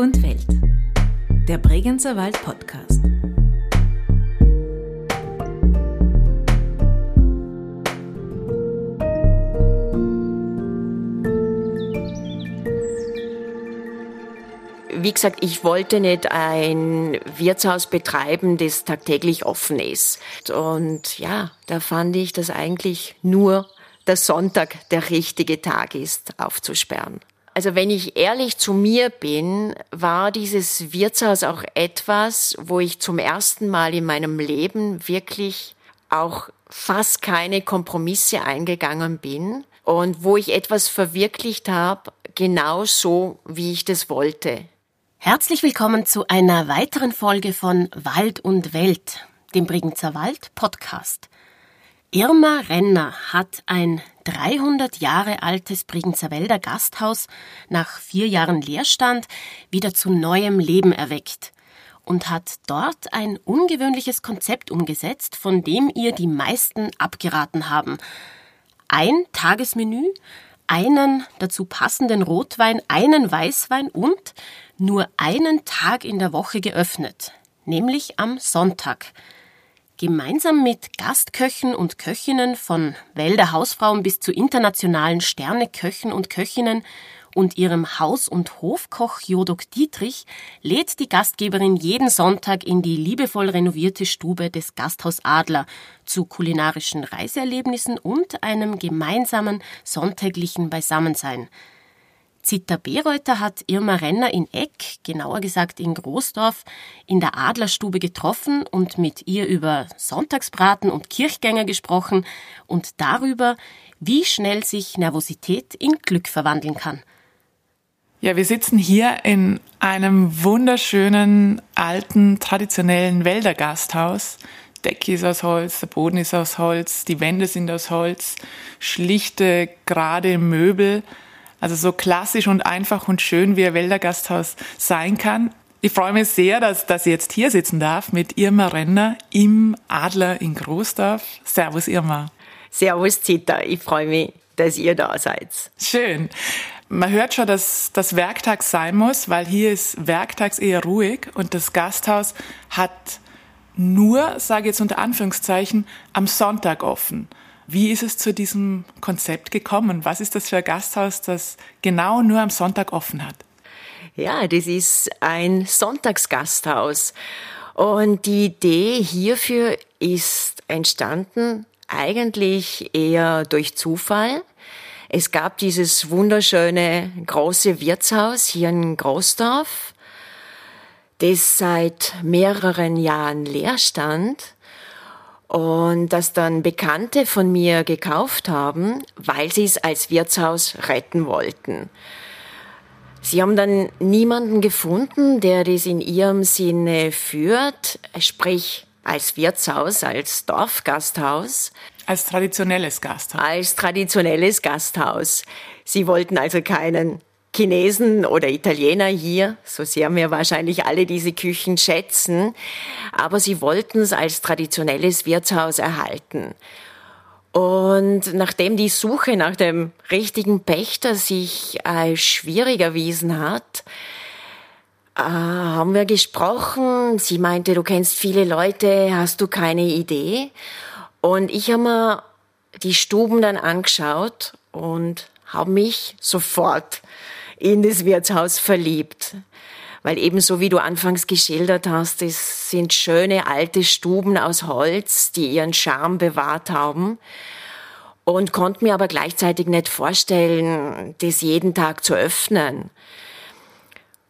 und Welt. Der Bregenzer Wald Podcast. wie gesagt, ich wollte nicht ein Wirtshaus betreiben, das tagtäglich offen ist. Und ja, da fand ich, dass eigentlich nur der Sonntag der richtige Tag ist, aufzusperren. Also wenn ich ehrlich zu mir bin, war dieses Wirtshaus auch etwas, wo ich zum ersten Mal in meinem Leben wirklich auch fast keine Kompromisse eingegangen bin und wo ich etwas verwirklicht habe, genau so, wie ich das wollte. Herzlich willkommen zu einer weiteren Folge von Wald und Welt, dem Bregenzer Wald Podcast. Irma Renner hat ein 300 Jahre altes Bregenzer Wälder Gasthaus nach vier Jahren Leerstand wieder zu neuem Leben erweckt und hat dort ein ungewöhnliches Konzept umgesetzt, von dem ihr die meisten abgeraten haben. Ein Tagesmenü, einen dazu passenden Rotwein, einen Weißwein und nur einen Tag in der Woche geöffnet, nämlich am Sonntag. Gemeinsam mit Gastköchen und Köchinnen von Wälder Hausfrauen bis zu internationalen Sterneköchen und Köchinnen und ihrem Haus- und Hofkoch Jodok Dietrich lädt die Gastgeberin jeden Sonntag in die liebevoll renovierte Stube des Gasthaus Adler zu kulinarischen Reiseerlebnissen und einem gemeinsamen sonntäglichen Beisammensein – Zita Bereuter hat Irma Renner in Eck, genauer gesagt in Großdorf, in der Adlerstube getroffen und mit ihr über Sonntagsbraten und Kirchgänger gesprochen und darüber, wie schnell sich Nervosität in Glück verwandeln kann. Ja, wir sitzen hier in einem wunderschönen, alten, traditionellen Wäldergasthaus. Decke ist aus Holz, der Boden ist aus Holz, die Wände sind aus Holz, schlichte, gerade Möbel. Also so klassisch und einfach und schön, wie ein Wälder Gasthaus sein kann. Ich freue mich sehr, dass, dass ich jetzt hier sitzen darf mit Irma Renner im Adler in Großdorf. Servus Irma. Servus Zita, ich freue mich, dass ihr da seid. Schön. Man hört schon, dass das Werktag sein muss, weil hier ist werktags eher ruhig und das Gasthaus hat nur, sage ich jetzt unter Anführungszeichen, am Sonntag offen. Wie ist es zu diesem Konzept gekommen? Was ist das für ein Gasthaus, das genau nur am Sonntag offen hat? Ja, das ist ein Sonntagsgasthaus. Und die Idee hierfür ist entstanden eigentlich eher durch Zufall. Es gab dieses wunderschöne große Wirtshaus hier in Großdorf, das seit mehreren Jahren leer stand und das dann Bekannte von mir gekauft haben, weil sie es als Wirtshaus retten wollten. Sie haben dann niemanden gefunden, der das in ihrem Sinne führt, sprich als Wirtshaus, als Dorfgasthaus. Als traditionelles Gasthaus. Als traditionelles Gasthaus. Sie wollten also keinen Chinesen oder Italiener hier, so sehr wir wahrscheinlich alle diese Küchen schätzen, aber sie wollten es als traditionelles Wirtshaus erhalten. Und nachdem die Suche nach dem richtigen Pächter sich als schwierig erwiesen hat, äh, haben wir gesprochen. Sie meinte, du kennst viele Leute, hast du keine Idee? Und ich habe mir die Stuben dann angeschaut und habe mich sofort in das Wirtshaus verliebt. Weil ebenso wie du anfangs geschildert hast, es sind schöne alte Stuben aus Holz, die ihren Charme bewahrt haben. Und konnte mir aber gleichzeitig nicht vorstellen, das jeden Tag zu öffnen.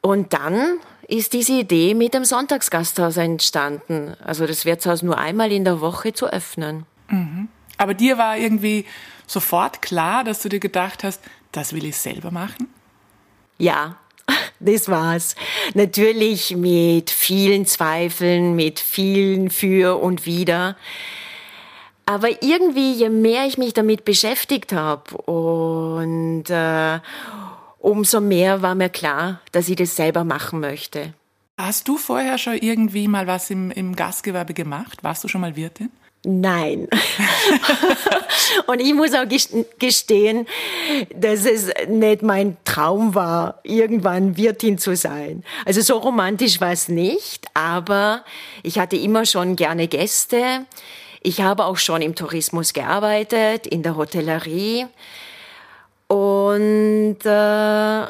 Und dann ist diese Idee mit dem Sonntagsgasthaus entstanden. Also das Wirtshaus nur einmal in der Woche zu öffnen. Mhm. Aber dir war irgendwie sofort klar, dass du dir gedacht hast, das will ich selber machen? Ja, das war's. Natürlich mit vielen Zweifeln, mit vielen für und wider. Aber irgendwie, je mehr ich mich damit beschäftigt habe und äh, umso mehr war mir klar, dass ich das selber machen möchte. Hast du vorher schon irgendwie mal was im, im Gastgewerbe gemacht? Warst du schon mal Wirtin? Nein. und ich muss auch gestehen, dass es nicht mein Traum war, irgendwann Wirtin zu sein. Also so romantisch war es nicht, aber ich hatte immer schon gerne Gäste. Ich habe auch schon im Tourismus gearbeitet, in der Hotellerie. Und äh,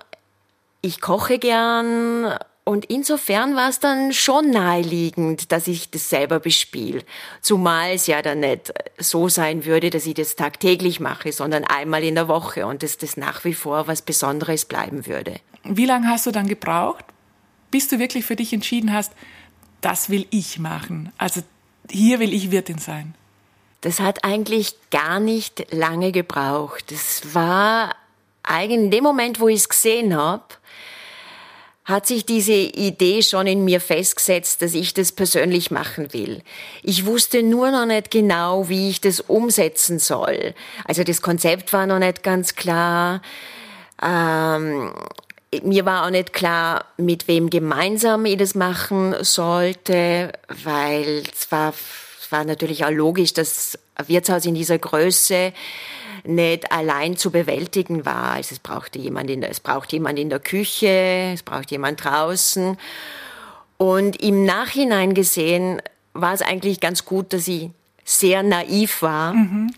ich koche gern und insofern war es dann schon naheliegend, dass ich das selber bespiele. Zumal es ja dann nicht so sein würde, dass ich das tagtäglich mache, sondern einmal in der Woche und dass das nach wie vor was Besonderes bleiben würde. Wie lange hast du dann gebraucht, bis du wirklich für dich entschieden hast, das will ich machen? Also hier will ich Wirtin sein. Das hat eigentlich gar nicht lange gebraucht. Es war eigentlich in dem Moment, wo ich es gesehen habe, hat sich diese Idee schon in mir festgesetzt, dass ich das persönlich machen will. Ich wusste nur noch nicht genau, wie ich das umsetzen soll. Also das Konzept war noch nicht ganz klar. Ähm, mir war auch nicht klar, mit wem gemeinsam ich das machen sollte, weil es war, es war natürlich auch logisch, dass ein Wirtshaus in dieser Größe nicht allein zu bewältigen war. Also es brauchte jemand in der, es braucht jemand in der Küche, es braucht jemand draußen. Und im Nachhinein gesehen war es eigentlich ganz gut, dass ich sehr naiv war, mhm.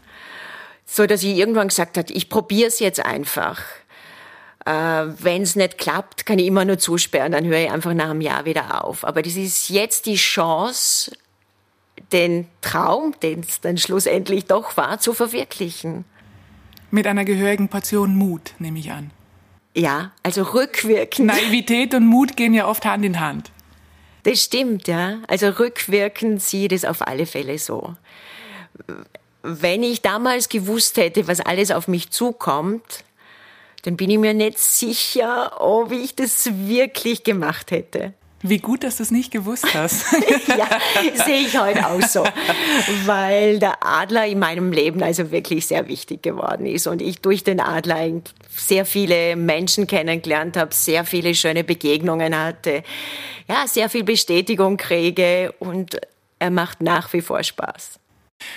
so dass ich irgendwann gesagt hat, ich probiere es jetzt einfach. Äh, Wenn es nicht klappt, kann ich immer nur zusperren, dann höre ich einfach nach einem Jahr wieder auf. Aber das ist jetzt die Chance, den Traum, den es dann schlussendlich doch war, zu verwirklichen. Mit einer gehörigen Portion Mut, nehme ich an. Ja, also rückwirkend. Naivität und Mut gehen ja oft Hand in Hand. Das stimmt, ja. Also rückwirkend sieht es auf alle Fälle so. Wenn ich damals gewusst hätte, was alles auf mich zukommt, dann bin ich mir nicht sicher, ob ich das wirklich gemacht hätte. Wie gut, dass du es nicht gewusst hast. ja, sehe ich heute auch so. Weil der Adler in meinem Leben also wirklich sehr wichtig geworden ist und ich durch den Adler sehr viele Menschen kennengelernt habe, sehr viele schöne Begegnungen hatte, ja, sehr viel Bestätigung kriege und er macht nach wie vor Spaß.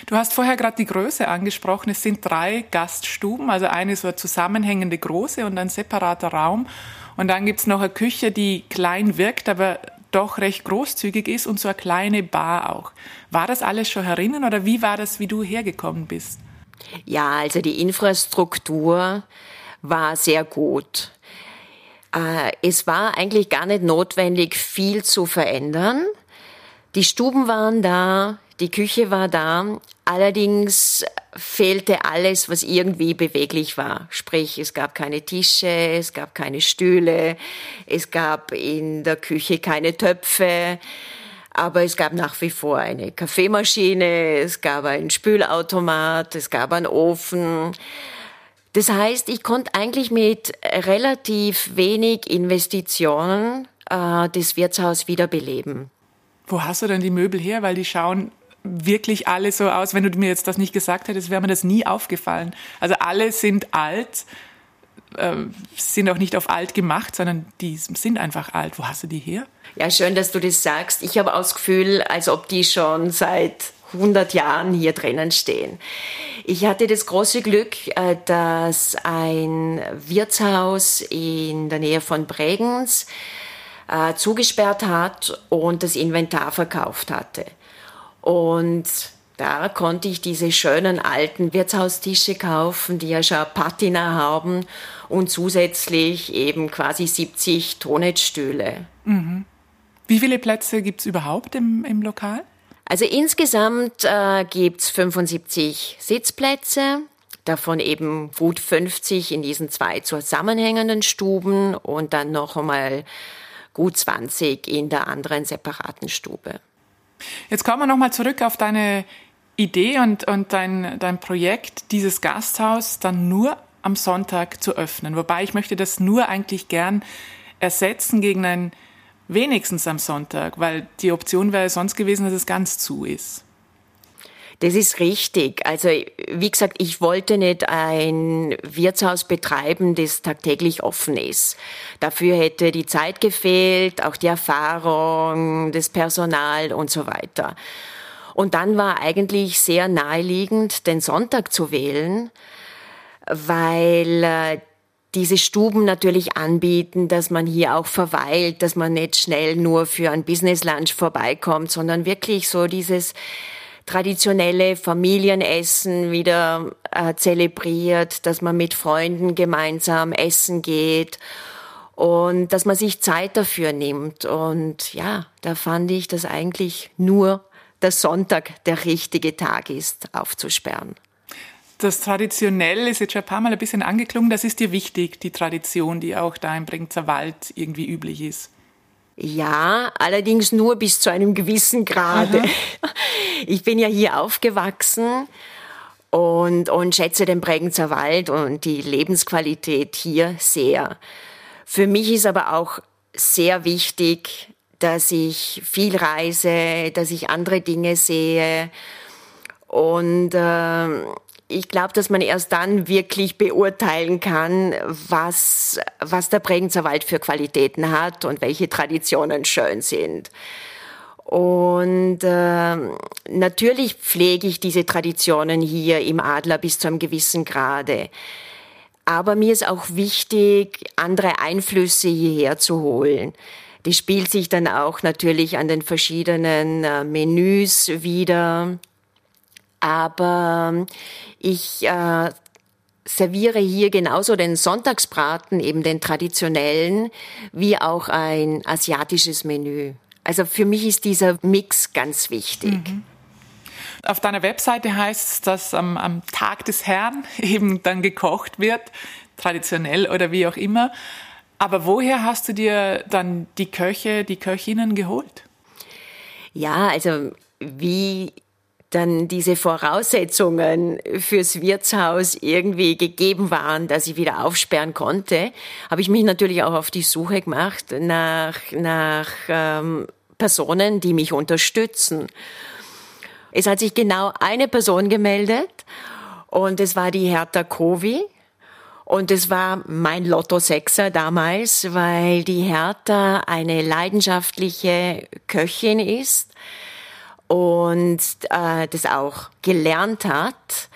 Du hast vorher gerade die Größe angesprochen. Es sind drei Gaststuben, also eine so eine zusammenhängende große und ein separater Raum. Und dann gibt's noch eine Küche, die klein wirkt, aber doch recht großzügig ist und so eine kleine Bar auch. War das alles schon herinnen oder wie war das, wie du hergekommen bist? Ja, also die Infrastruktur war sehr gut. Äh, es war eigentlich gar nicht notwendig, viel zu verändern. Die Stuben waren da, die Küche war da, allerdings fehlte alles, was irgendwie beweglich war. Sprich, es gab keine Tische, es gab keine Stühle, es gab in der Küche keine Töpfe, aber es gab nach wie vor eine Kaffeemaschine, es gab einen Spülautomat, es gab einen Ofen. Das heißt, ich konnte eigentlich mit relativ wenig Investitionen äh, das Wirtshaus wiederbeleben. Wo hast du denn die Möbel her? Weil die schauen wirklich alle so aus. Wenn du mir jetzt das nicht gesagt hättest, wäre mir das nie aufgefallen. Also alle sind alt, äh, sind auch nicht auf alt gemacht, sondern die sind einfach alt. Wo hast du die her? Ja, schön, dass du das sagst. Ich habe auch das Gefühl, als ob die schon seit 100 Jahren hier drinnen stehen. Ich hatte das große Glück, äh, dass ein Wirtshaus in der Nähe von Bregenz äh, zugesperrt hat und das Inventar verkauft hatte. Und da konnte ich diese schönen alten Wirtshaustische kaufen, die ja schon Patina haben und zusätzlich eben quasi 70 Tonetstühle. Mhm. Wie viele Plätze gibt es überhaupt im, im Lokal? Also insgesamt äh, gibt es 75 Sitzplätze, davon eben gut 50 in diesen zwei zusammenhängenden Stuben und dann noch einmal gut 20 in der anderen separaten Stube. Jetzt kommen wir nochmal zurück auf deine Idee und, und dein, dein Projekt, dieses Gasthaus dann nur am Sonntag zu öffnen. Wobei ich möchte das nur eigentlich gern ersetzen gegen ein wenigstens am Sonntag, weil die Option wäre sonst gewesen, dass es ganz zu ist. Das ist richtig. Also, wie gesagt, ich wollte nicht ein Wirtshaus betreiben, das tagtäglich offen ist. Dafür hätte die Zeit gefehlt, auch die Erfahrung, das Personal und so weiter. Und dann war eigentlich sehr naheliegend, den Sonntag zu wählen, weil äh, diese Stuben natürlich anbieten, dass man hier auch verweilt, dass man nicht schnell nur für ein Business Lunch vorbeikommt, sondern wirklich so dieses traditionelle Familienessen wieder äh, zelebriert, dass man mit Freunden gemeinsam essen geht und dass man sich Zeit dafür nimmt. Und ja, da fand ich, dass eigentlich nur der Sonntag der richtige Tag ist, aufzusperren. Das traditionell ist jetzt schon ein paar Mal ein bisschen angeklungen. Das ist dir wichtig, die Tradition, die auch da im Bringzer Wald irgendwie üblich ist. Ja, allerdings nur bis zu einem gewissen Grade. Aha. Ich bin ja hier aufgewachsen und, und schätze den Bregenzer Wald und die Lebensqualität hier sehr. Für mich ist aber auch sehr wichtig, dass ich viel reise, dass ich andere Dinge sehe und äh, ich glaube, dass man erst dann wirklich beurteilen kann, was, was der Bregenzer Wald für Qualitäten hat und welche Traditionen schön sind. Und äh, natürlich pflege ich diese Traditionen hier im Adler bis zu einem gewissen Grade. Aber mir ist auch wichtig, andere Einflüsse hierher zu holen. Die spielt sich dann auch natürlich an den verschiedenen äh, Menüs wieder. Aber ich äh, serviere hier genauso den Sonntagsbraten, eben den traditionellen, wie auch ein asiatisches Menü. Also für mich ist dieser Mix ganz wichtig. Mhm. Auf deiner Webseite heißt es, dass am, am Tag des Herrn eben dann gekocht wird, traditionell oder wie auch immer. Aber woher hast du dir dann die Köche, die Köchinnen geholt? Ja, also wie dann diese Voraussetzungen fürs Wirtshaus irgendwie gegeben waren, dass ich wieder aufsperren konnte, habe ich mich natürlich auch auf die Suche gemacht nach, nach ähm, Personen, die mich unterstützen. Es hat sich genau eine Person gemeldet und es war die Hertha Kovi. Und es war mein Lotto Sechser damals, weil die Hertha eine leidenschaftliche Köchin ist und äh, das auch gelernt hat,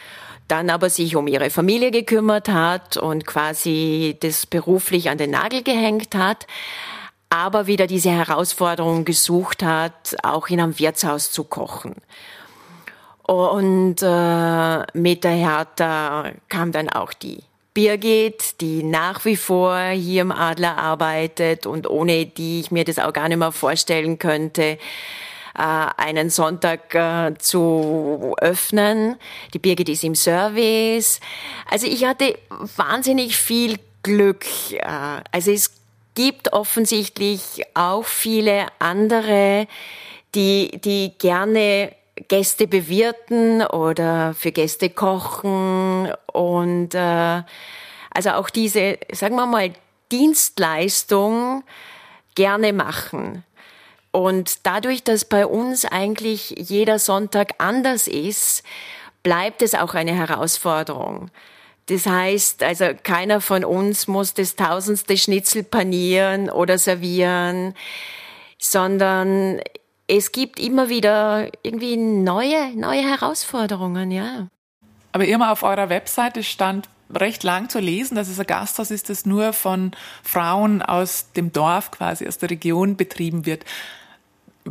dann aber sich um ihre Familie gekümmert hat und quasi das beruflich an den Nagel gehängt hat, aber wieder diese Herausforderung gesucht hat, auch in einem Wirtshaus zu kochen. Und äh, mit der Hertha kam dann auch die Birgit, die nach wie vor hier im Adler arbeitet und ohne die ich mir das auch gar nicht mehr vorstellen könnte, einen Sonntag äh, zu öffnen. Die Birgit ist im Service. Also ich hatte wahnsinnig viel Glück. Äh, also es gibt offensichtlich auch viele andere, die, die gerne Gäste bewirten oder für Gäste kochen und äh, also auch diese, sagen wir mal, Dienstleistung gerne machen. Und dadurch, dass bei uns eigentlich jeder Sonntag anders ist, bleibt es auch eine Herausforderung. Das heißt, also keiner von uns muss das tausendste Schnitzel panieren oder servieren, sondern es gibt immer wieder irgendwie neue, neue Herausforderungen, ja. Aber immer auf eurer Webseite stand recht lang zu lesen, dass es ein Gasthaus ist, das nur von Frauen aus dem Dorf quasi, aus der Region betrieben wird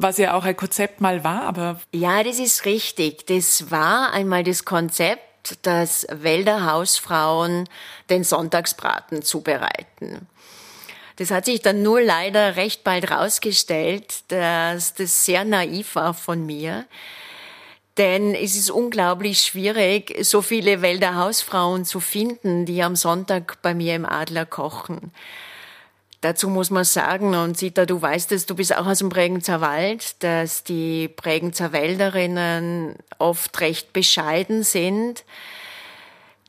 was ja auch ein Konzept mal war, aber. Ja, das ist richtig. Das war einmal das Konzept, dass Wälder Hausfrauen den Sonntagsbraten zubereiten. Das hat sich dann nur leider recht bald rausgestellt, dass das sehr naiv war von mir. Denn es ist unglaublich schwierig, so viele Wälder Hausfrauen zu finden, die am Sonntag bei mir im Adler kochen. Dazu muss man sagen, und Sita, du weißt es, du bist auch aus dem Bregenzer Wald, dass die Bregenzer Wälderinnen oft recht bescheiden sind,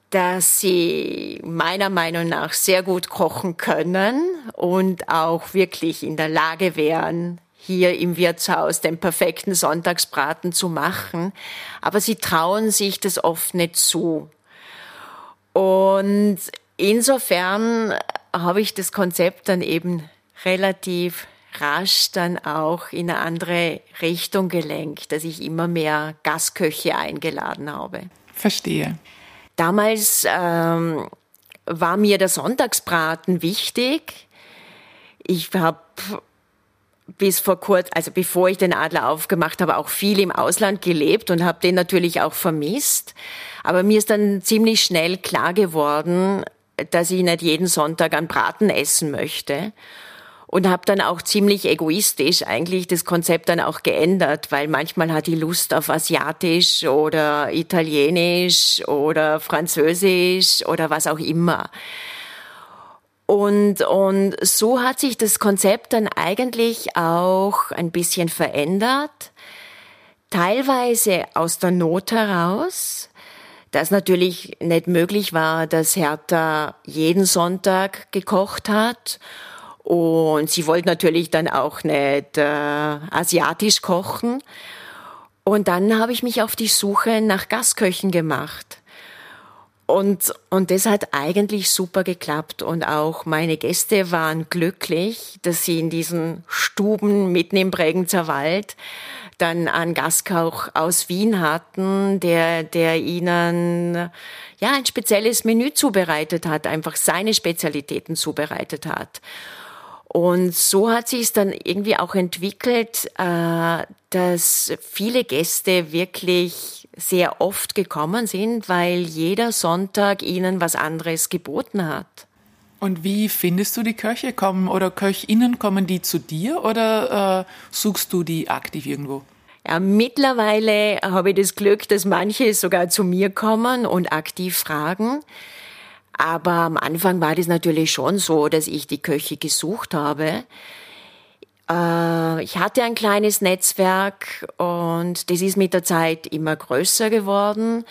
dass sie meiner Meinung nach sehr gut kochen können und auch wirklich in der Lage wären, hier im Wirtshaus den perfekten Sonntagsbraten zu machen. Aber sie trauen sich das oft nicht zu. Und insofern habe ich das Konzept dann eben relativ rasch dann auch in eine andere Richtung gelenkt, dass ich immer mehr Gastköche eingeladen habe. Verstehe. Damals ähm, war mir der Sonntagsbraten wichtig. Ich habe bis vor kurz, also bevor ich den Adler aufgemacht habe, auch viel im Ausland gelebt und habe den natürlich auch vermisst. Aber mir ist dann ziemlich schnell klar geworden, dass ich nicht jeden Sonntag einen Braten essen möchte. Und habe dann auch ziemlich egoistisch eigentlich das Konzept dann auch geändert, weil manchmal hat die Lust auf Asiatisch oder Italienisch oder Französisch oder was auch immer. Und, und so hat sich das Konzept dann eigentlich auch ein bisschen verändert, teilweise aus der Not heraus, dass natürlich nicht möglich war, dass Hertha jeden Sonntag gekocht hat. Und sie wollte natürlich dann auch nicht äh, asiatisch kochen. Und dann habe ich mich auf die Suche nach Gastköchen gemacht. Und, und das hat eigentlich super geklappt. Und auch meine Gäste waren glücklich, dass sie in diesen Stuben mitten im Bregenzer Wald dann einen Gastkoch aus Wien hatten, der, der ihnen ja ein spezielles Menü zubereitet hat, einfach seine Spezialitäten zubereitet hat. Und so hat sich es dann irgendwie auch entwickelt, äh, dass viele Gäste wirklich sehr oft gekommen sind, weil jeder Sonntag ihnen was anderes geboten hat. Und wie findest du die Köche? Kommen oder Köchinnen kommen die zu dir oder äh, suchst du die aktiv irgendwo? Ja, mittlerweile habe ich das Glück, dass manche sogar zu mir kommen und aktiv fragen. Aber am Anfang war das natürlich schon so, dass ich die Köche gesucht habe. Äh, ich hatte ein kleines Netzwerk und das ist mit der Zeit immer größer geworden.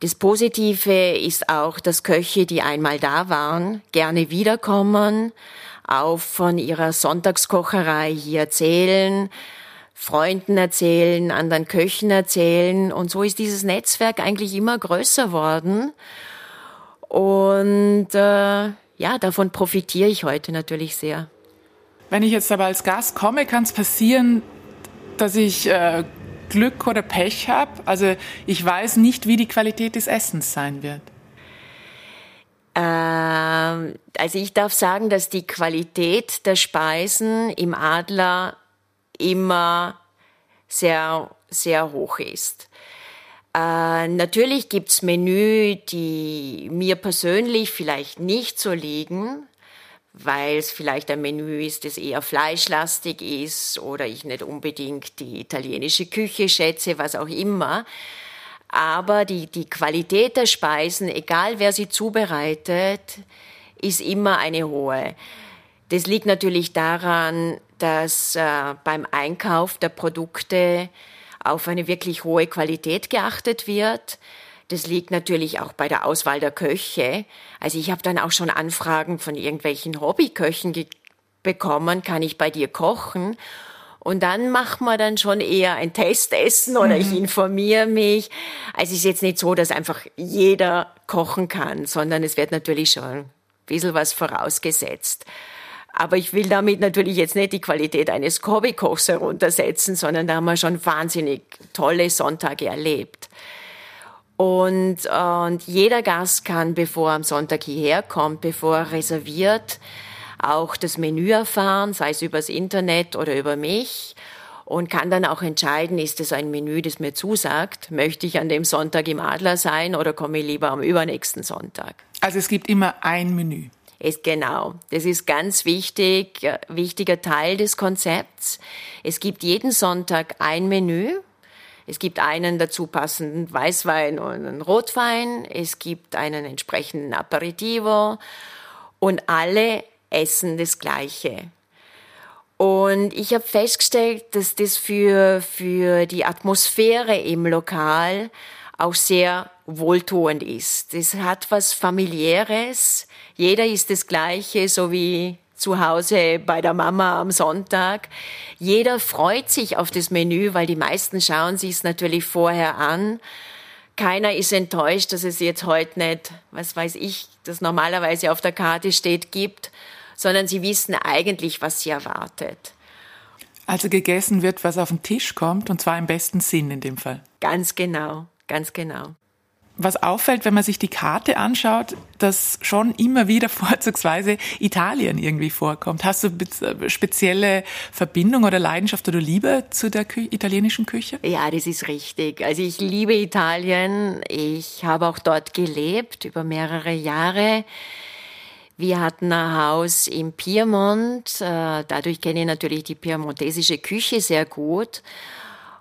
Das Positive ist auch, dass Köche, die einmal da waren, gerne wiederkommen, auch von ihrer Sonntagskocherei hier erzählen, Freunden erzählen, anderen Köchen erzählen. Und so ist dieses Netzwerk eigentlich immer größer worden. Und äh, ja, davon profitiere ich heute natürlich sehr. Wenn ich jetzt aber als Gast komme, kann es passieren, dass ich äh, Glück oder Pech habe. Also ich weiß nicht, wie die Qualität des Essens sein wird. Ähm, also ich darf sagen, dass die Qualität der Speisen im Adler immer sehr, sehr hoch ist. Äh, natürlich gibt's Menü, die mir persönlich vielleicht nicht so liegen, weil es vielleicht ein Menü ist, das eher fleischlastig ist oder ich nicht unbedingt die italienische Küche schätze, was auch immer. Aber die, die Qualität der Speisen, egal wer sie zubereitet, ist immer eine hohe. Das liegt natürlich daran, dass äh, beim Einkauf der Produkte auf eine wirklich hohe Qualität geachtet wird. Das liegt natürlich auch bei der Auswahl der Köche. Also ich habe dann auch schon Anfragen von irgendwelchen Hobbyköchen bekommen, kann ich bei dir kochen? Und dann macht man dann schon eher ein Testessen oder mhm. ich informiere mich. Also es ist jetzt nicht so, dass einfach jeder kochen kann, sondern es wird natürlich schon ein bisschen was vorausgesetzt. Aber ich will damit natürlich jetzt nicht die Qualität eines Hobbykochs heruntersetzen, sondern da haben wir schon wahnsinnig tolle Sonntage erlebt. Und, und jeder Gast kann, bevor er am Sonntag hierher kommt, bevor er reserviert, auch das Menü erfahren, sei es übers Internet oder über mich und kann dann auch entscheiden, ist es ein Menü, das mir zusagt, möchte ich an dem Sonntag im Adler sein oder komme ich lieber am übernächsten Sonntag. Also es gibt immer ein Menü. Es, genau, das ist ganz wichtig, äh, wichtiger Teil des Konzepts. Es gibt jeden Sonntag ein Menü. Es gibt einen dazu passenden Weißwein und einen Rotwein. Es gibt einen entsprechenden Aperitivo und alle essen das Gleiche. Und ich habe festgestellt, dass das für, für die Atmosphäre im Lokal auch sehr wohltuend ist. Es hat was familiäres. Jeder ist das Gleiche, so wie zu Hause bei der Mama am Sonntag. Jeder freut sich auf das Menü, weil die meisten schauen sich es natürlich vorher an. Keiner ist enttäuscht, dass es jetzt heute nicht, was weiß ich, das normalerweise auf der Karte steht, gibt, sondern sie wissen eigentlich, was sie erwartet. Also gegessen wird, was auf den Tisch kommt, und zwar im besten Sinn in dem Fall. Ganz genau, ganz genau was auffällt, wenn man sich die Karte anschaut, dass schon immer wieder vorzugsweise Italien irgendwie vorkommt. Hast du spezielle Verbindung oder Leidenschaft oder Liebe zu der Kü italienischen Küche? Ja, das ist richtig. Also ich liebe Italien. Ich habe auch dort gelebt über mehrere Jahre. Wir hatten ein Haus im Piemont. Äh, dadurch kenne ich natürlich die piemontesische Küche sehr gut.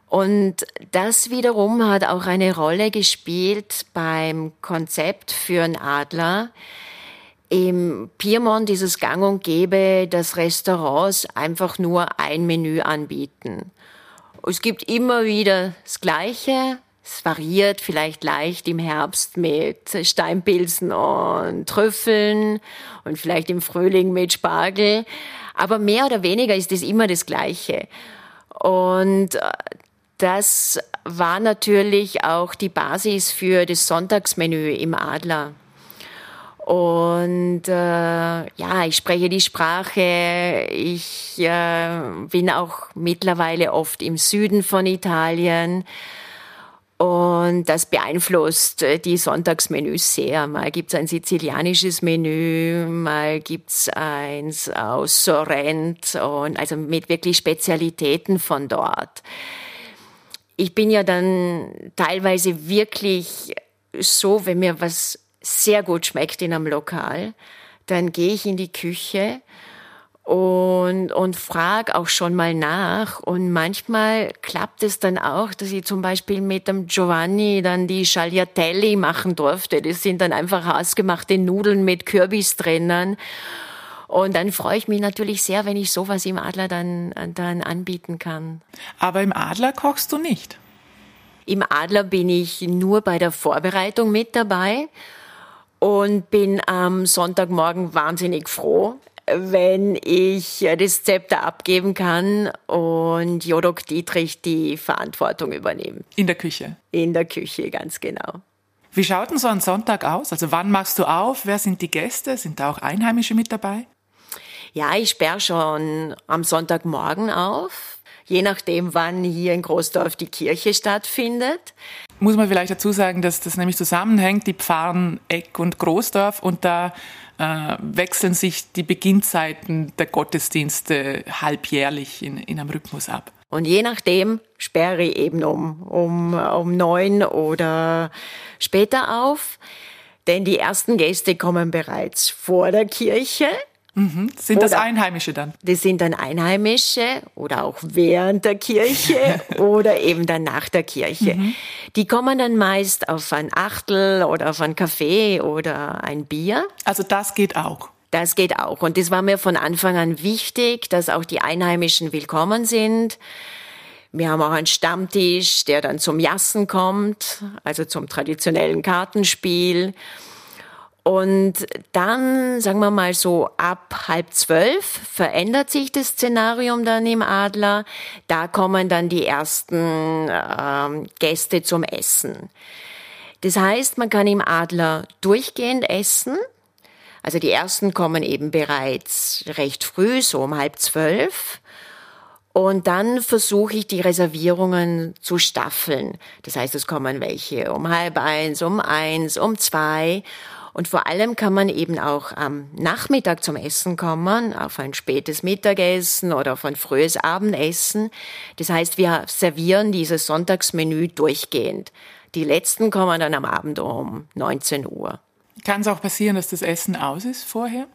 Und das wiederum hat auch eine Rolle gespielt beim Konzept für einen Adler. Im Piemont ist es gang und gäbe, dass Restaurants einfach nur ein Menü anbieten. Es gibt immer wieder das Gleiche. Es variiert vielleicht leicht im Herbst mit Steinpilzen und Trüffeln und vielleicht im Frühling mit Spargel. Aber mehr oder weniger ist es immer das Gleiche. Und äh, das war natürlich auch die Basis für das Sonntagsmenü im Adler. Und äh, ja, ich spreche die Sprache. Ich äh, bin auch mittlerweile oft im Süden von Italien. Und das beeinflusst äh, die Sonntagsmenüs sehr. Mal gibt's ein sizilianisches Menü, mal gibt's eins aus Sorrent und also mit wirklich Spezialitäten von dort ich bin ja dann teilweise wirklich so, wenn mir was sehr gut schmeckt in einem Lokal, dann gehe ich in die Küche und, und frage auch schon mal nach. Und manchmal klappt es dann auch, dass ich zum Beispiel mit dem Giovanni dann die Schagliatelli machen durfte. Das sind dann einfach hausgemachte Nudeln mit Kürbis drinnen. Und dann freue ich mich natürlich sehr, wenn ich sowas im Adler dann, dann anbieten kann. Aber im Adler kochst du nicht? Im Adler bin ich nur bei der Vorbereitung mit dabei und bin am Sonntagmorgen wahnsinnig froh, wenn ich das Zepter abgeben kann und Jodok Dietrich die Verantwortung übernehmen. In der Küche? In der Küche, ganz genau. Wie schaut denn so ein Sonntag aus? Also wann machst du auf? Wer sind die Gäste? Sind da auch Einheimische mit dabei? Ja, ich sperre schon am Sonntagmorgen auf, je nachdem, wann hier in Großdorf die Kirche stattfindet. Muss man vielleicht dazu sagen, dass das nämlich zusammenhängt, die Pfarren Eck und Großdorf und da äh, wechseln sich die Beginnzeiten der Gottesdienste halbjährlich in, in einem Rhythmus ab. Und je nachdem sperre ich eben um, um, um neun oder später auf. Denn die ersten Gäste kommen bereits vor der Kirche Mhm. Sind oder das Einheimische dann? Das sind dann Einheimische oder auch während der Kirche oder eben dann nach der Kirche. Mhm. Die kommen dann meist auf ein Achtel oder auf ein Kaffee oder ein Bier. Also das geht auch. Das geht auch. Und das war mir von Anfang an wichtig, dass auch die Einheimischen willkommen sind. Wir haben auch einen Stammtisch, der dann zum Jassen kommt, also zum traditionellen Kartenspiel. Und dann, sagen wir mal so, ab halb zwölf verändert sich das Szenarium dann im Adler. Da kommen dann die ersten äh, Gäste zum Essen. Das heißt, man kann im Adler durchgehend essen. Also die ersten kommen eben bereits recht früh, so um halb zwölf. Und dann versuche ich die Reservierungen zu staffeln. Das heißt, es kommen welche um halb eins, um eins, um zwei. Und vor allem kann man eben auch am Nachmittag zum Essen kommen, auf ein spätes Mittagessen oder auf ein frühes Abendessen. Das heißt, wir servieren dieses Sonntagsmenü durchgehend. Die letzten kommen dann am Abend um 19 Uhr. Kann es auch passieren, dass das Essen aus ist vorher?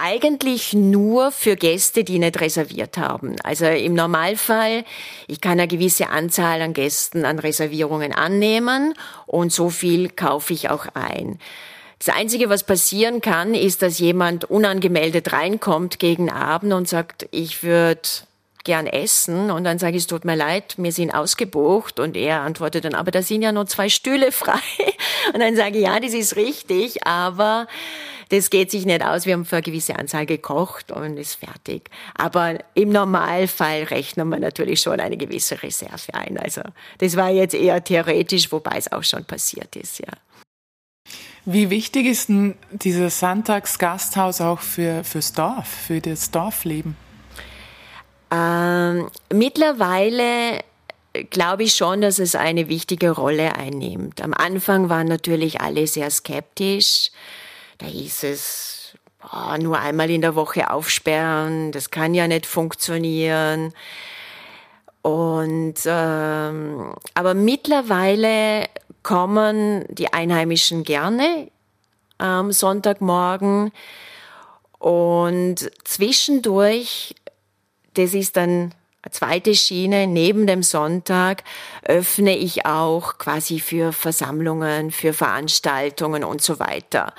Eigentlich nur für Gäste, die nicht reserviert haben. Also im Normalfall, ich kann eine gewisse Anzahl an Gästen an Reservierungen annehmen und so viel kaufe ich auch ein. Das Einzige, was passieren kann, ist, dass jemand unangemeldet reinkommt gegen Abend und sagt, ich würde gern essen und dann sage ich, es tut mir leid, wir sind ausgebucht und er antwortet dann, aber da sind ja nur zwei Stühle frei und dann sage ich, ja, das ist richtig, aber das geht sich nicht aus. Wir haben für eine gewisse Anzahl gekocht und ist fertig. Aber im Normalfall rechnen wir natürlich schon eine gewisse Reserve ein. Also das war jetzt eher theoretisch, wobei es auch schon passiert ist, ja. Wie wichtig ist denn dieses Sonntagsgasthaus auch für, fürs Dorf, für das Dorfleben? Ähm, mittlerweile glaube ich schon, dass es eine wichtige Rolle einnimmt. Am Anfang waren natürlich alle sehr skeptisch. Da hieß es, oh, nur einmal in der Woche aufsperren, das kann ja nicht funktionieren. Und ähm, aber mittlerweile kommen die Einheimischen gerne am Sonntagmorgen und zwischendurch, das ist dann eine zweite Schiene, neben dem Sonntag öffne ich auch quasi für Versammlungen, für Veranstaltungen und so weiter.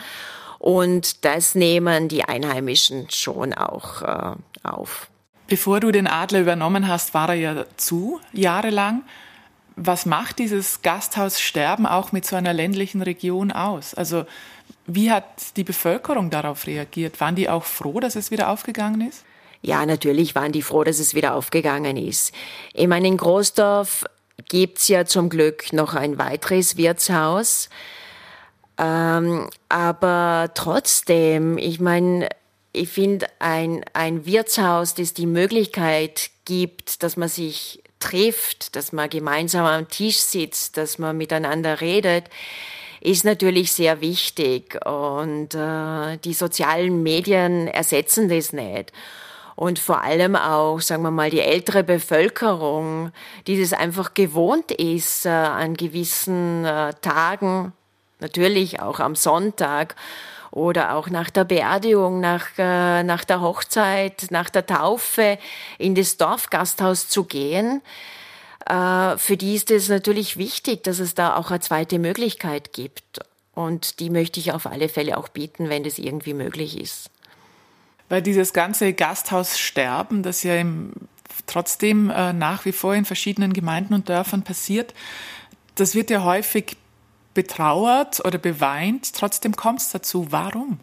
Und das nehmen die Einheimischen schon auch äh, auf. Bevor du den Adler übernommen hast, war er ja zu, jahrelang. Was macht dieses Gasthaussterben auch mit so einer ländlichen Region aus? Also wie hat die Bevölkerung darauf reagiert? Waren die auch froh, dass es wieder aufgegangen ist? Ja, natürlich waren die froh, dass es wieder aufgegangen ist. Ich meine, in Großdorf gibt's ja zum Glück noch ein weiteres Wirtshaus. Ähm, aber trotzdem, ich meine, ich finde, ein, ein Wirtshaus, das die Möglichkeit gibt, dass man sich trifft, dass man gemeinsam am Tisch sitzt, dass man miteinander redet, ist natürlich sehr wichtig. Und äh, die sozialen Medien ersetzen das nicht. Und vor allem auch, sagen wir mal, die ältere Bevölkerung, die das einfach gewohnt ist, äh, an gewissen äh, Tagen, natürlich auch am Sonntag, oder auch nach der Beerdigung, nach, äh, nach der Hochzeit, nach der Taufe in das Dorfgasthaus zu gehen. Für die ist es natürlich wichtig, dass es da auch eine zweite Möglichkeit gibt. Und die möchte ich auf alle Fälle auch bieten, wenn das irgendwie möglich ist. Weil dieses ganze Gasthaussterben, das ja im, trotzdem äh, nach wie vor in verschiedenen Gemeinden und Dörfern passiert, das wird ja häufig betrauert oder beweint, trotzdem kommt es dazu. Warum?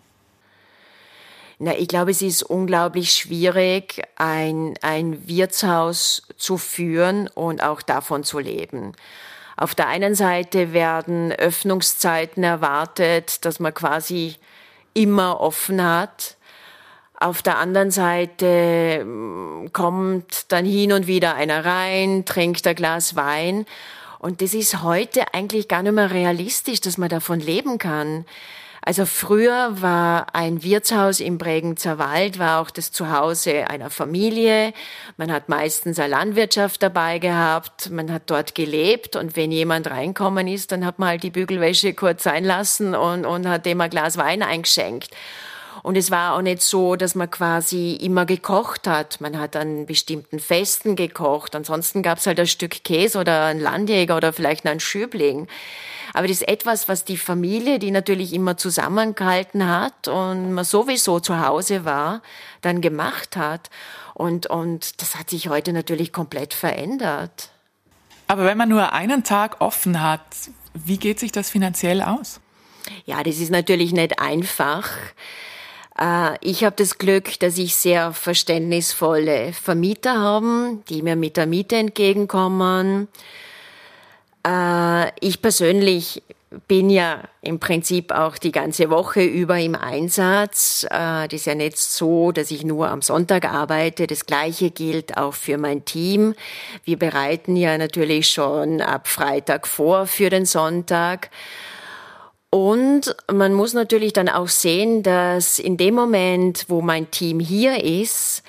Na, ich glaube, es ist unglaublich schwierig, ein, ein Wirtshaus zu führen und auch davon zu leben. Auf der einen Seite werden Öffnungszeiten erwartet, dass man quasi immer offen hat. Auf der anderen Seite mm, kommt dann hin und wieder einer rein, trinkt ein Glas Wein und das ist heute eigentlich gar nicht mehr realistisch, dass man davon leben kann. Also früher war ein Wirtshaus im Bregenzer Wald, war auch das Zuhause einer Familie. Man hat meistens eine Landwirtschaft dabei gehabt, man hat dort gelebt und wenn jemand reinkommen ist, dann hat man halt die Bügelwäsche kurz sein lassen und, und hat dem ein Glas Wein eingeschenkt. Und es war auch nicht so, dass man quasi immer gekocht hat. Man hat an bestimmten Festen gekocht. Ansonsten gab es halt ein Stück Käse oder ein Landjäger oder vielleicht einen Schübling. Aber das ist etwas, was die Familie, die natürlich immer zusammengehalten hat und man sowieso zu Hause war, dann gemacht hat. Und, und das hat sich heute natürlich komplett verändert. Aber wenn man nur einen Tag offen hat, wie geht sich das finanziell aus? Ja, das ist natürlich nicht einfach. Äh, ich habe das Glück, dass ich sehr verständnisvolle Vermieter habe, die mir mit der Miete entgegenkommen. Äh, ich persönlich bin ja im Prinzip auch die ganze Woche über im Einsatz. Äh, das ist ja nicht so, dass ich nur am Sonntag arbeite. Das Gleiche gilt auch für mein Team. Wir bereiten ja natürlich schon ab Freitag vor für den Sonntag. Und man muss natürlich dann auch sehen, dass in dem Moment, wo mein Team hier ist,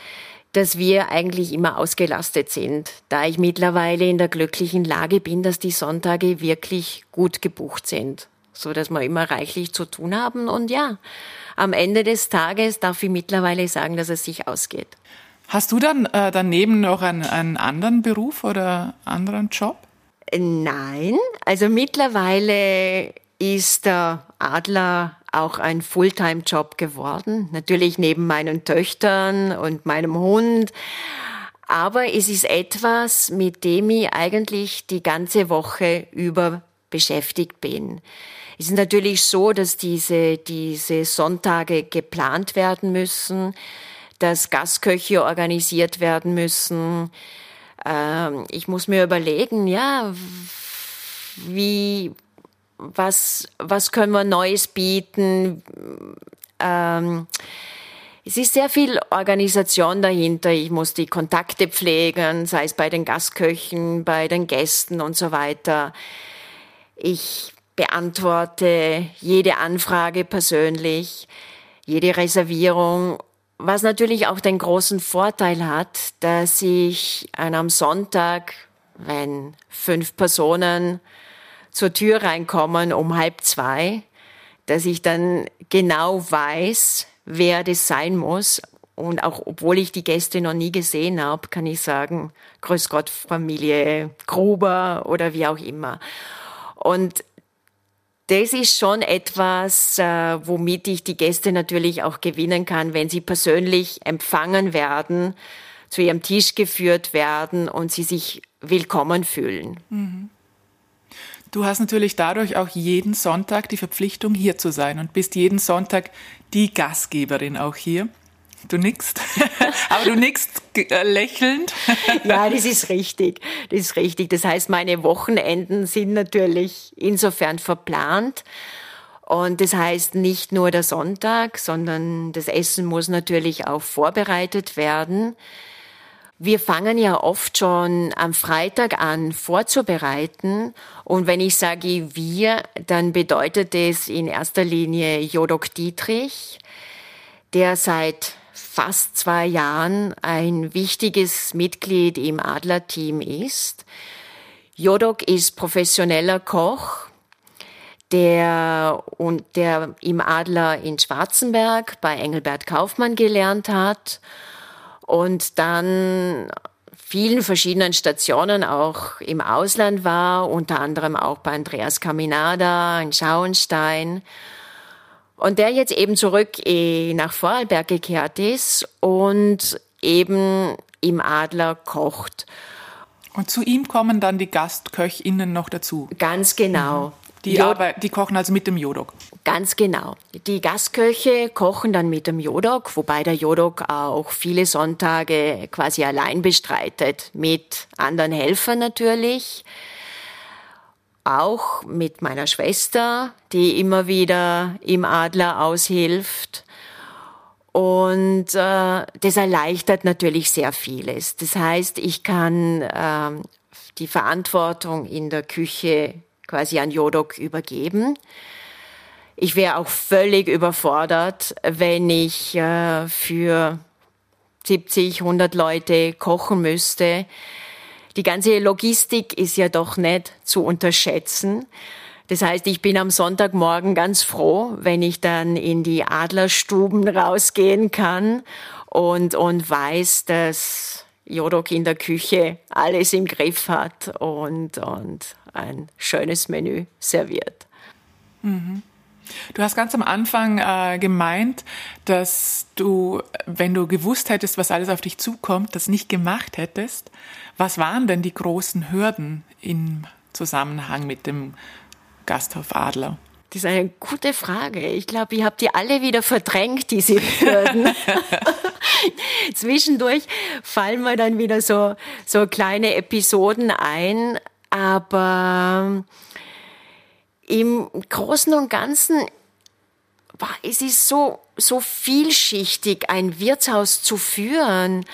dass wir eigentlich immer ausgelastet sind, da ich mittlerweile in der glücklichen Lage bin, dass die Sonntage wirklich gut gebucht sind, so dass wir immer reichlich zu tun haben. Und ja, am Ende des Tages darf ich mittlerweile sagen, dass es sich ausgeht. Hast du dann äh, daneben noch einen, einen anderen Beruf oder anderen Job? Nein, also mittlerweile ist der Adler auch ein Fulltime-Job geworden. Natürlich neben meinen Töchtern und meinem Hund. Aber es ist etwas, mit dem ich eigentlich die ganze Woche über beschäftigt bin. Es ist natürlich so, dass diese, diese Sonntage geplant werden müssen, dass Gastköche organisiert werden müssen. Ähm, ich muss mir überlegen, ja, wie, was, was können wir Neues bieten? Ähm, es ist sehr viel Organisation dahinter. Ich muss die Kontakte pflegen, sei es bei den Gastköchen, bei den Gästen und so weiter. Ich beantworte jede Anfrage persönlich, jede Reservierung, was natürlich auch den großen Vorteil hat, dass ich an einem Sonntag, wenn fünf Personen zur Tür reinkommen um halb zwei, dass ich dann genau weiß, wer das sein muss. Und auch obwohl ich die Gäste noch nie gesehen habe, kann ich sagen, Grüß Gott, Familie Gruber oder wie auch immer. Und das ist schon etwas, äh, womit ich die Gäste natürlich auch gewinnen kann, wenn sie persönlich empfangen werden, zu ihrem Tisch geführt werden und sie sich willkommen fühlen. Mhm. Du hast natürlich dadurch auch jeden Sonntag die Verpflichtung, hier zu sein und bist jeden Sonntag die Gastgeberin auch hier. Du nickst, aber du nickst äh, lächelnd. ja, das ist richtig. Das ist richtig. Das heißt, meine Wochenenden sind natürlich insofern verplant. Und das heißt nicht nur der Sonntag, sondern das Essen muss natürlich auch vorbereitet werden. Wir fangen ja oft schon am Freitag an vorzubereiten. Und wenn ich sage wir, dann bedeutet es in erster Linie Jodok Dietrich, der seit fast zwei Jahren ein wichtiges Mitglied im Adlerteam ist. Jodok ist professioneller Koch, der, und der im Adler in Schwarzenberg bei Engelbert Kaufmann gelernt hat und dann vielen verschiedenen Stationen auch im Ausland war, unter anderem auch bei Andreas Caminada in Schauenstein. Und der jetzt eben zurück nach Vorarlberg gekehrt ist und eben im Adler kocht. Und zu ihm kommen dann die GastköchInnen noch dazu. Ganz genau. Mhm. Die, Arbeit, die kochen also mit dem Jodok. Ganz genau. Die Gastköche kochen dann mit dem Jodok, wobei der Jodok auch viele Sonntage quasi allein bestreitet, mit anderen Helfern natürlich. Auch mit meiner Schwester, die immer wieder im Adler aushilft. Und äh, das erleichtert natürlich sehr vieles. Das heißt, ich kann äh, die Verantwortung in der Küche quasi an Jodok übergeben. Ich wäre auch völlig überfordert, wenn ich äh, für 70, 100 Leute kochen müsste. Die ganze Logistik ist ja doch nicht zu unterschätzen. Das heißt, ich bin am Sonntagmorgen ganz froh, wenn ich dann in die Adlerstuben rausgehen kann und, und weiß, dass Jodok in der Küche alles im Griff hat und, und ein schönes Menü serviert. Mhm. Du hast ganz am Anfang äh, gemeint, dass du, wenn du gewusst hättest, was alles auf dich zukommt, das nicht gemacht hättest. Was waren denn die großen Hürden im Zusammenhang mit dem Gasthof Adler? Das ist eine gute Frage. Ich glaube, ich habe die alle wieder verdrängt, diese Hürden. Zwischendurch fallen mir dann wieder so, so kleine Episoden ein, aber im Großen und Ganzen boah, es ist so, so vielschichtig, ein Wirtshaus zu führen.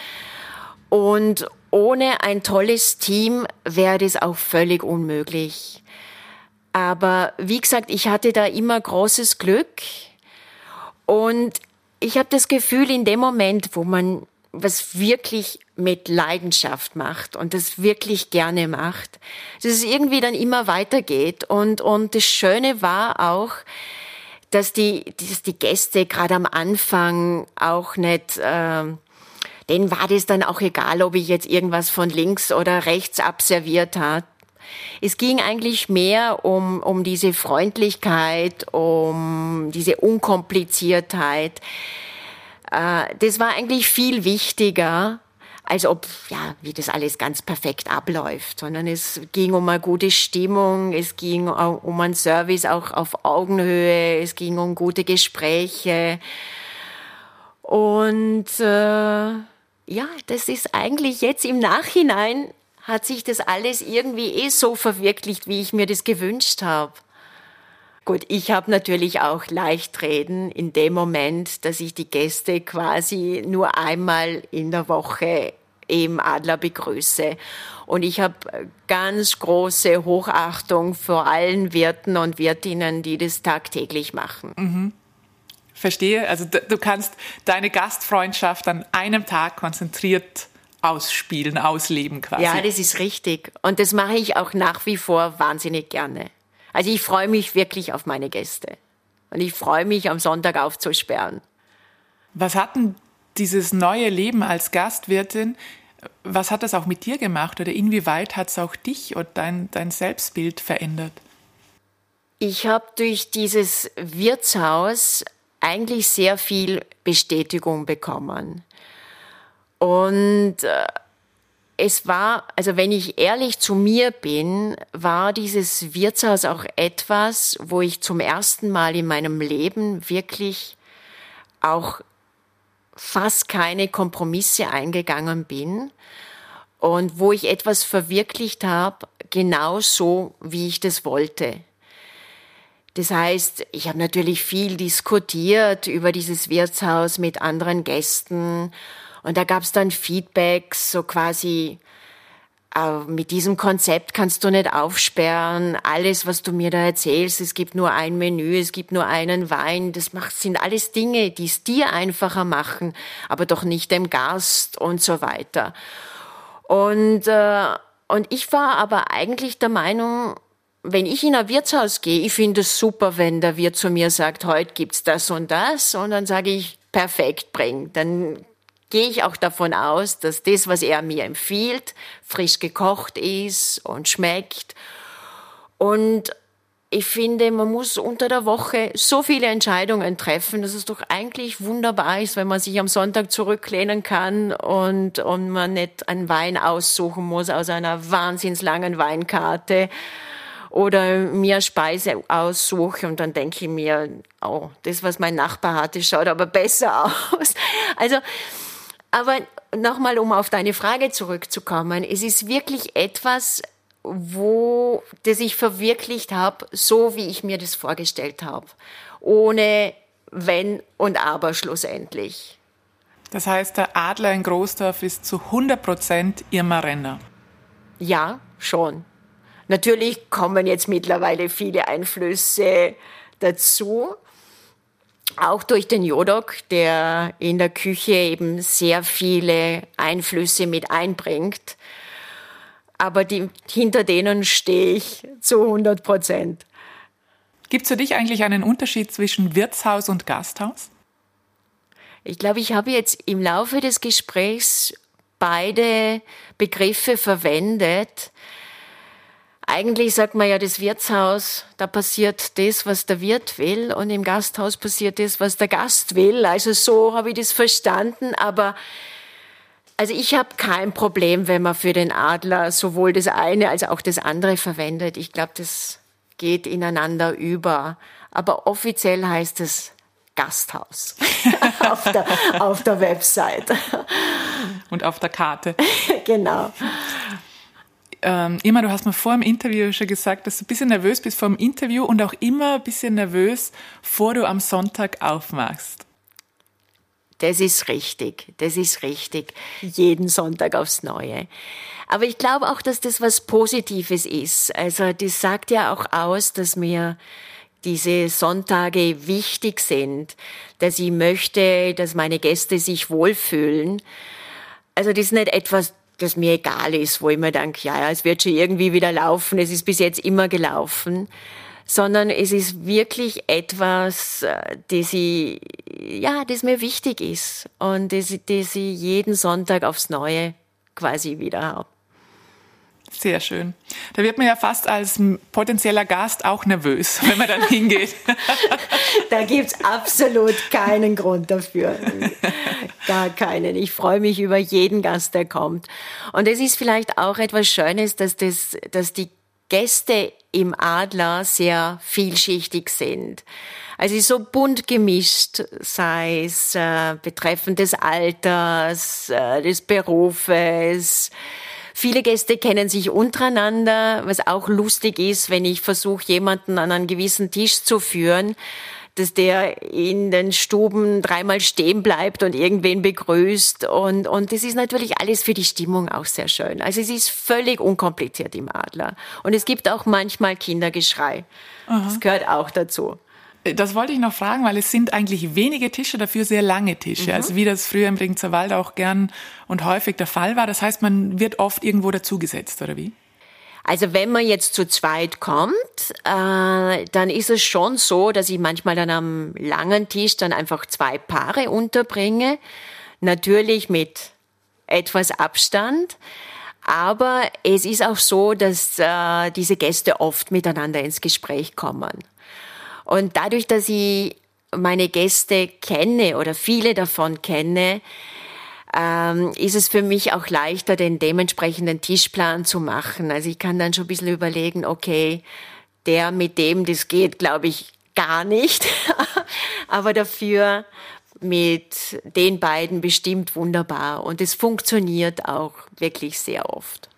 Und ohne ein tolles Team wäre das auch völlig unmöglich. Aber wie gesagt, ich hatte da immer großes Glück. Und ich habe das Gefühl, in dem Moment, wo man was wirklich mit Leidenschaft macht und das wirklich gerne macht, dass es irgendwie dann immer weitergeht. Und, und das Schöne war auch, dass die, dass die Gäste gerade am Anfang auch nicht, äh, denen war das dann auch egal, ob ich jetzt irgendwas von links oder rechts abserviert hat. Es ging eigentlich mehr um, um diese Freundlichkeit, um diese Unkompliziertheit. Äh, das war eigentlich viel wichtiger, als ob, ja, wie das alles ganz perfekt abläuft, sondern es ging um eine gute Stimmung, es ging um einen Service auch auf Augenhöhe, es ging um gute Gespräche. Und äh, ja, das ist eigentlich jetzt im Nachhinein hat sich das alles irgendwie eh so verwirklicht, wie ich mir das gewünscht habe. Gut, ich habe natürlich auch leicht reden in dem Moment, dass ich die Gäste quasi nur einmal in der Woche im Adler begrüße. Und ich habe ganz große Hochachtung vor allen Wirten und Wirtinnen, die das tagtäglich machen. Mhm. Verstehe. Also du kannst deine Gastfreundschaft an einem Tag konzentriert ausspielen, ausleben quasi. Ja, das ist richtig. Und das mache ich auch nach wie vor wahnsinnig gerne. Also ich freue mich wirklich auf meine Gäste. Und ich freue mich, am Sonntag aufzusperren. Was hat denn dieses neue Leben als Gastwirtin, was hat das auch mit dir gemacht oder inwieweit hat es auch dich und dein, dein Selbstbild verändert? Ich habe durch dieses Wirtshaus eigentlich sehr viel Bestätigung bekommen. Und äh, es war, also wenn ich ehrlich zu mir bin, war dieses Wirtshaus auch etwas, wo ich zum ersten Mal in meinem Leben wirklich auch fast keine Kompromisse eingegangen bin und wo ich etwas verwirklicht habe, genau so, wie ich das wollte. Das heißt, ich habe natürlich viel diskutiert über dieses Wirtshaus mit anderen Gästen und da gab es dann Feedbacks, so quasi, äh, mit diesem Konzept kannst du nicht aufsperren. Alles, was du mir da erzählst, es gibt nur ein Menü, es gibt nur einen Wein. Das macht, sind alles Dinge, die es dir einfacher machen, aber doch nicht dem Gast und so weiter. Und, äh, und ich war aber eigentlich der Meinung, wenn ich in ein Wirtshaus gehe, ich finde es super, wenn der Wirt zu mir sagt, heute gibt's das und das, und dann sage ich, perfekt, bring. Dann gehe ich auch davon aus, dass das, was er mir empfiehlt, frisch gekocht ist und schmeckt. Und ich finde, man muss unter der Woche so viele Entscheidungen treffen, dass es doch eigentlich wunderbar ist, wenn man sich am Sonntag zurücklehnen kann und, und man nicht einen Wein aussuchen muss aus einer wahnsinns langen Weinkarte oder mir Speise aussuche und dann denke ich mir, oh, das, was mein Nachbar hatte, schaut aber besser aus. Also, aber nochmal, um auf deine Frage zurückzukommen, es ist wirklich etwas, wo das ich verwirklicht habe, so wie ich mir das vorgestellt habe, ohne wenn und aber schlussendlich. Das heißt, der Adler in Großdorf ist zu 100 Prozent Irma Renner. Ja, schon. Natürlich kommen jetzt mittlerweile viele Einflüsse dazu, auch durch den Jodok, der in der Küche eben sehr viele Einflüsse mit einbringt. Aber die, hinter denen stehe ich zu 100 Prozent. Gibt es für dich eigentlich einen Unterschied zwischen Wirtshaus und Gasthaus? Ich glaube, ich habe jetzt im Laufe des Gesprächs beide Begriffe verwendet. Eigentlich sagt man ja, das Wirtshaus, da passiert das, was der Wirt will, und im Gasthaus passiert das, was der Gast will. Also so habe ich das verstanden, aber also ich habe kein Problem, wenn man für den Adler sowohl das eine als auch das andere verwendet. Ich glaube, das geht ineinander über. Aber offiziell heißt es Gasthaus auf, der, auf der Website. Und auf der Karte. genau ähm, immer, du hast mir vor dem Interview schon gesagt, dass du ein bisschen nervös bist vor dem Interview und auch immer ein bisschen nervös, vor du am Sonntag aufmachst. Das ist richtig, das ist richtig. Jeden Sonntag aufs Neue. Aber ich glaube auch, dass das was Positives ist. Also das sagt ja auch aus, dass mir diese Sonntage wichtig sind, dass ich möchte, dass meine Gäste sich wohlfühlen. Also das ist nicht etwas das mir egal ist, wo ich mir denke, ja, ja, es wird schon irgendwie wieder laufen, es ist bis jetzt immer gelaufen, sondern es ist wirklich etwas, äh, das ich, ja, das mir wichtig ist und das, das ich jeden Sonntag aufs Neue quasi wieder habe. Sehr schön. Da wird man ja fast als potenzieller Gast auch nervös, wenn man dann hingeht. da gibt es absolut keinen Grund dafür. Gar keinen. Ich freue mich über jeden Gast, der kommt. Und es ist vielleicht auch etwas Schönes, dass, das, dass die Gäste im Adler sehr vielschichtig sind. Also so bunt gemischt, sei es äh, betreffend des Alters, äh, des Berufes, Viele Gäste kennen sich untereinander, was auch lustig ist, wenn ich versuche, jemanden an einen gewissen Tisch zu führen dass der in den Stuben dreimal stehen bleibt und irgendwen begrüßt. Und, und das ist natürlich alles für die Stimmung auch sehr schön. Also es ist völlig unkompliziert im Adler. Und es gibt auch manchmal Kindergeschrei. Aha. Das gehört auch dazu. Das wollte ich noch fragen, weil es sind eigentlich wenige Tische, dafür sehr lange Tische. Mhm. Also wie das früher im Bregenzer Wald auch gern und häufig der Fall war. Das heißt, man wird oft irgendwo dazugesetzt, oder wie? Also wenn man jetzt zu zweit kommt, äh, dann ist es schon so, dass ich manchmal dann am langen Tisch dann einfach zwei Paare unterbringe. Natürlich mit etwas Abstand. Aber es ist auch so, dass äh, diese Gäste oft miteinander ins Gespräch kommen. Und dadurch, dass ich meine Gäste kenne oder viele davon kenne, ähm, ist es für mich auch leichter, den dementsprechenden Tischplan zu machen. Also ich kann dann schon ein bisschen überlegen, okay, der mit dem, das geht, glaube ich, gar nicht. Aber dafür mit den beiden bestimmt wunderbar. Und es funktioniert auch wirklich sehr oft.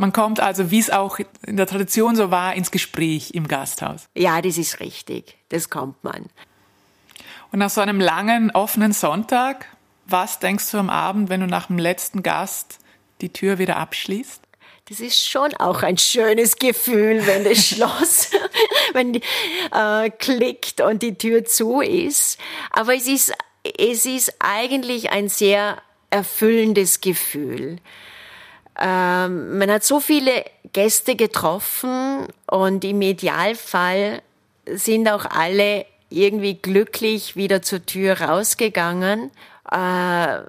Man kommt also, wie es auch in der Tradition so war, ins Gespräch im Gasthaus. Ja, das ist richtig. Das kommt man. Und nach so einem langen, offenen Sonntag was denkst du am Abend, wenn du nach dem letzten Gast die Tür wieder abschließt? Das ist schon auch ein schönes Gefühl, wenn das Schloss, wenn die, äh, klickt und die Tür zu ist. Aber es ist, es ist eigentlich ein sehr erfüllendes Gefühl. Ähm, man hat so viele Gäste getroffen und im Idealfall sind auch alle irgendwie glücklich wieder zur Tür rausgegangen äh,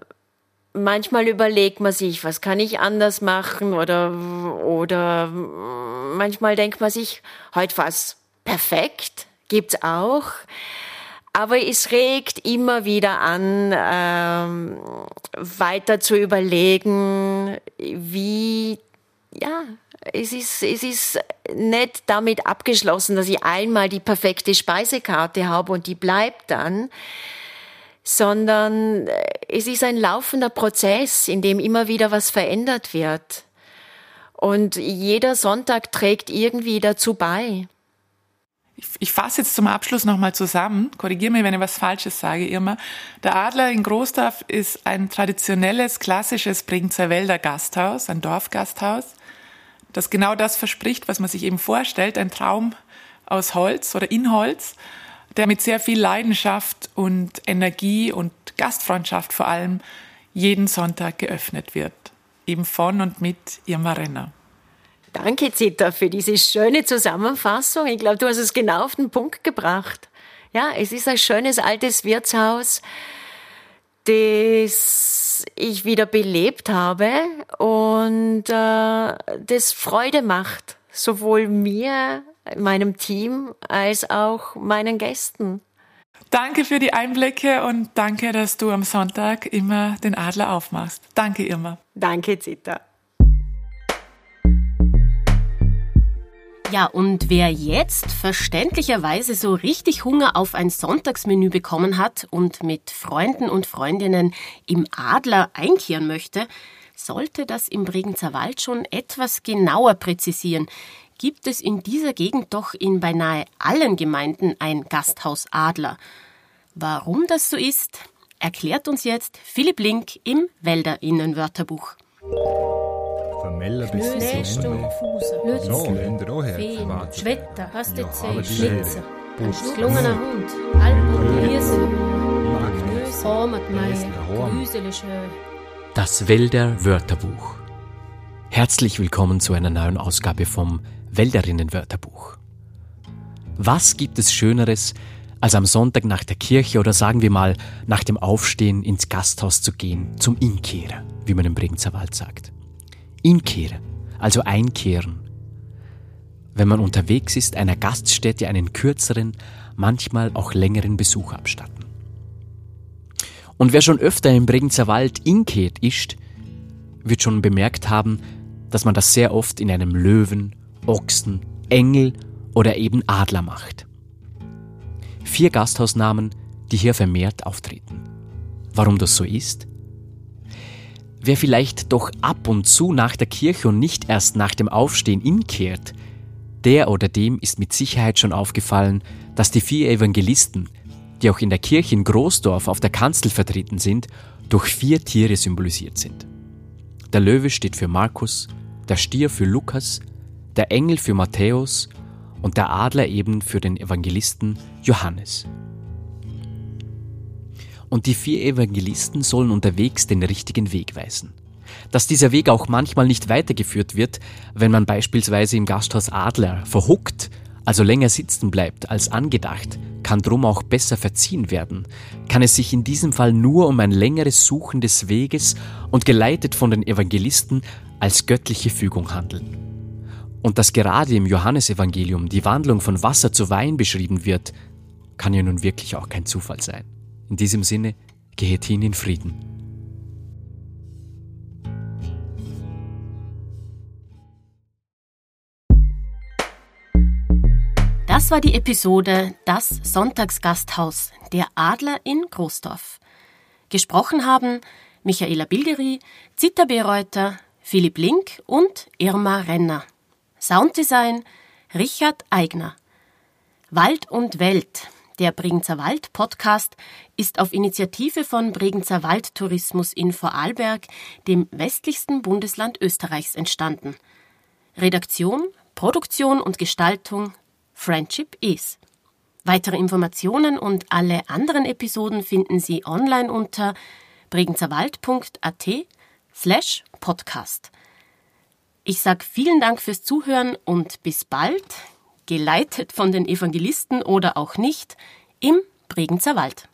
manchmal überlegt man sich, was kann ich anders machen oder, oder manchmal denkt man sich, heute was perfekt, gibt's auch. Aber es regt immer wieder an, ähm, weiter zu überlegen, wie, ja, es ist, es ist nicht damit abgeschlossen, dass ich einmal die perfekte Speisekarte habe und die bleibt dann, sondern äh, es ist ein laufender Prozess, in dem immer wieder was verändert wird. Und jeder Sonntag trägt irgendwie dazu bei. Ich, fasse jetzt zum Abschluss nochmal zusammen. Korrigiere mich, wenn ich was Falsches sage, Irma. Der Adler in Großdorf ist ein traditionelles, klassisches Bregenzer Wälder Gasthaus, ein Dorfgasthaus, das genau das verspricht, was man sich eben vorstellt, ein Traum aus Holz oder in Holz der mit sehr viel Leidenschaft und Energie und Gastfreundschaft vor allem jeden Sonntag geöffnet wird. Eben von und mit Irma Renner. Danke, Zita, für diese schöne Zusammenfassung. Ich glaube, du hast es genau auf den Punkt gebracht. Ja, es ist ein schönes altes Wirtshaus, das ich wieder belebt habe und äh, das Freude macht, sowohl mir meinem Team als auch meinen Gästen. Danke für die Einblicke und danke, dass du am Sonntag immer den Adler aufmachst. Danke, Irma. Danke, Zita. Ja, und wer jetzt verständlicherweise so richtig Hunger auf ein Sonntagsmenü bekommen hat und mit Freunden und Freundinnen im Adler einkehren möchte, sollte das im Bregenzer Wald schon etwas genauer präzisieren gibt es in dieser Gegend doch in beinahe allen Gemeinden ein Gasthaus Adler. Warum das so ist, erklärt uns jetzt Philipp Link im Wälder Innenwörterbuch. Vermeller bis Nähstum, Lützel, Feen, Schwetter, Hastezei, Schlitzer, gelungener Hund, Alpen, Hirsel, Hormatmeier, Grüsele Das Wälder Wörterbuch. Herzlich willkommen zu einer neuen Ausgabe vom Wälderinnenwörterbuch. Was gibt es Schöneres, als am Sonntag nach der Kirche oder sagen wir mal nach dem Aufstehen ins Gasthaus zu gehen, zum Inkehren, wie man im Bregenzer Wald sagt. Inkehren, also einkehren. Wenn man unterwegs ist, einer Gaststätte einen kürzeren, manchmal auch längeren Besuch abstatten. Und wer schon öfter im Bregenzer Wald inkehrt ist, wird schon bemerkt haben, dass man das sehr oft in einem Löwen Ochsen, Engel oder eben Adler macht. Vier Gasthausnamen, die hier vermehrt auftreten. Warum das so ist? Wer vielleicht doch ab und zu nach der Kirche und nicht erst nach dem Aufstehen inkehrt, der oder dem ist mit Sicherheit schon aufgefallen, dass die vier Evangelisten, die auch in der Kirche in Großdorf auf der Kanzel vertreten sind, durch vier Tiere symbolisiert sind. Der Löwe steht für Markus, der Stier für Lukas, der Engel für Matthäus und der Adler eben für den Evangelisten Johannes. Und die vier Evangelisten sollen unterwegs den richtigen Weg weisen. Dass dieser Weg auch manchmal nicht weitergeführt wird, wenn man beispielsweise im Gasthaus Adler verhuckt, also länger sitzen bleibt als angedacht, kann drum auch besser verziehen werden, kann es sich in diesem Fall nur um ein längeres Suchen des Weges und geleitet von den Evangelisten als göttliche Fügung handeln. Und dass gerade im Johannesevangelium die Wandlung von Wasser zu Wein beschrieben wird, kann ja nun wirklich auch kein Zufall sein. In diesem Sinne, gehet hin in Frieden. Das war die Episode Das Sonntagsgasthaus, der Adler in Großdorf. Gesprochen haben Michaela Bilgeri, Zita Bereuter, Philipp Link und Irma Renner. Sounddesign Richard Eigner. Wald und Welt, der Bregenzer Wald Podcast, ist auf Initiative von Bregenzer Waldtourismus in Vorarlberg, dem westlichsten Bundesland Österreichs, entstanden. Redaktion, Produktion und Gestaltung Friendship is. Weitere Informationen und alle anderen Episoden finden Sie online unter bregenzerwald.at slash podcast. Ich sage vielen Dank fürs Zuhören und bis bald, geleitet von den Evangelisten oder auch nicht, im Bregenzer Wald.